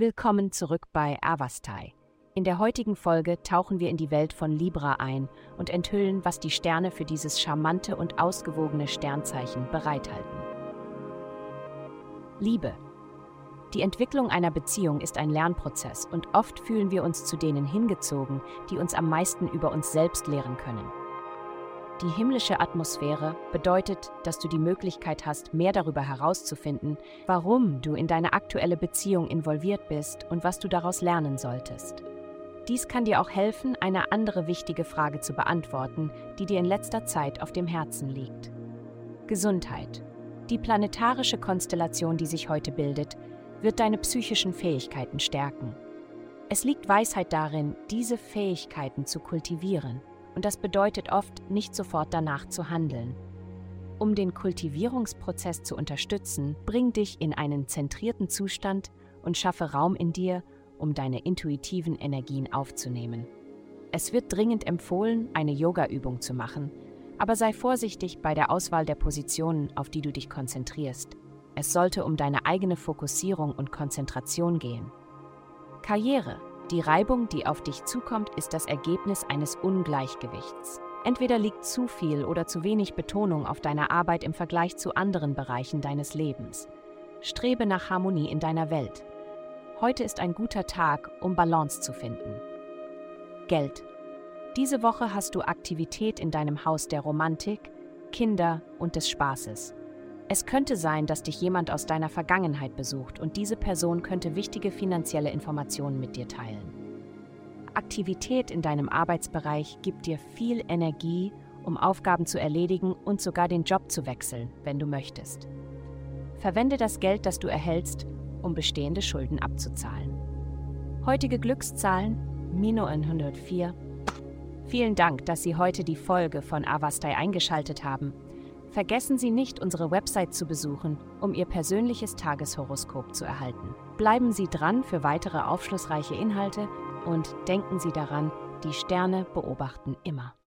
Willkommen zurück bei Avastai. In der heutigen Folge tauchen wir in die Welt von Libra ein und enthüllen, was die Sterne für dieses charmante und ausgewogene Sternzeichen bereithalten. Liebe. Die Entwicklung einer Beziehung ist ein Lernprozess und oft fühlen wir uns zu denen hingezogen, die uns am meisten über uns selbst lehren können. Die himmlische Atmosphäre bedeutet, dass du die Möglichkeit hast, mehr darüber herauszufinden, warum du in deine aktuelle Beziehung involviert bist und was du daraus lernen solltest. Dies kann dir auch helfen, eine andere wichtige Frage zu beantworten, die dir in letzter Zeit auf dem Herzen liegt. Gesundheit. Die planetarische Konstellation, die sich heute bildet, wird deine psychischen Fähigkeiten stärken. Es liegt Weisheit darin, diese Fähigkeiten zu kultivieren und das bedeutet oft, nicht sofort danach zu handeln. Um den Kultivierungsprozess zu unterstützen, bring dich in einen zentrierten Zustand und schaffe Raum in dir, um deine intuitiven Energien aufzunehmen. Es wird dringend empfohlen, eine Yoga-Übung zu machen, aber sei vorsichtig bei der Auswahl der Positionen, auf die du dich konzentrierst. Es sollte um deine eigene Fokussierung und Konzentration gehen. Karriere die Reibung, die auf dich zukommt, ist das Ergebnis eines Ungleichgewichts. Entweder liegt zu viel oder zu wenig Betonung auf deiner Arbeit im Vergleich zu anderen Bereichen deines Lebens. Strebe nach Harmonie in deiner Welt. Heute ist ein guter Tag, um Balance zu finden. Geld. Diese Woche hast du Aktivität in deinem Haus der Romantik, Kinder und des Spaßes. Es könnte sein, dass dich jemand aus deiner Vergangenheit besucht und diese Person könnte wichtige finanzielle Informationen mit dir teilen. Aktivität in deinem Arbeitsbereich gibt dir viel Energie, um Aufgaben zu erledigen und sogar den Job zu wechseln, wenn du möchtest. Verwende das Geld, das du erhältst, um bestehende Schulden abzuzahlen. Heutige Glückszahlen Mino 104. Vielen Dank, dass Sie heute die Folge von Avastai eingeschaltet haben. Vergessen Sie nicht, unsere Website zu besuchen, um Ihr persönliches Tageshoroskop zu erhalten. Bleiben Sie dran für weitere aufschlussreiche Inhalte und denken Sie daran, die Sterne beobachten immer.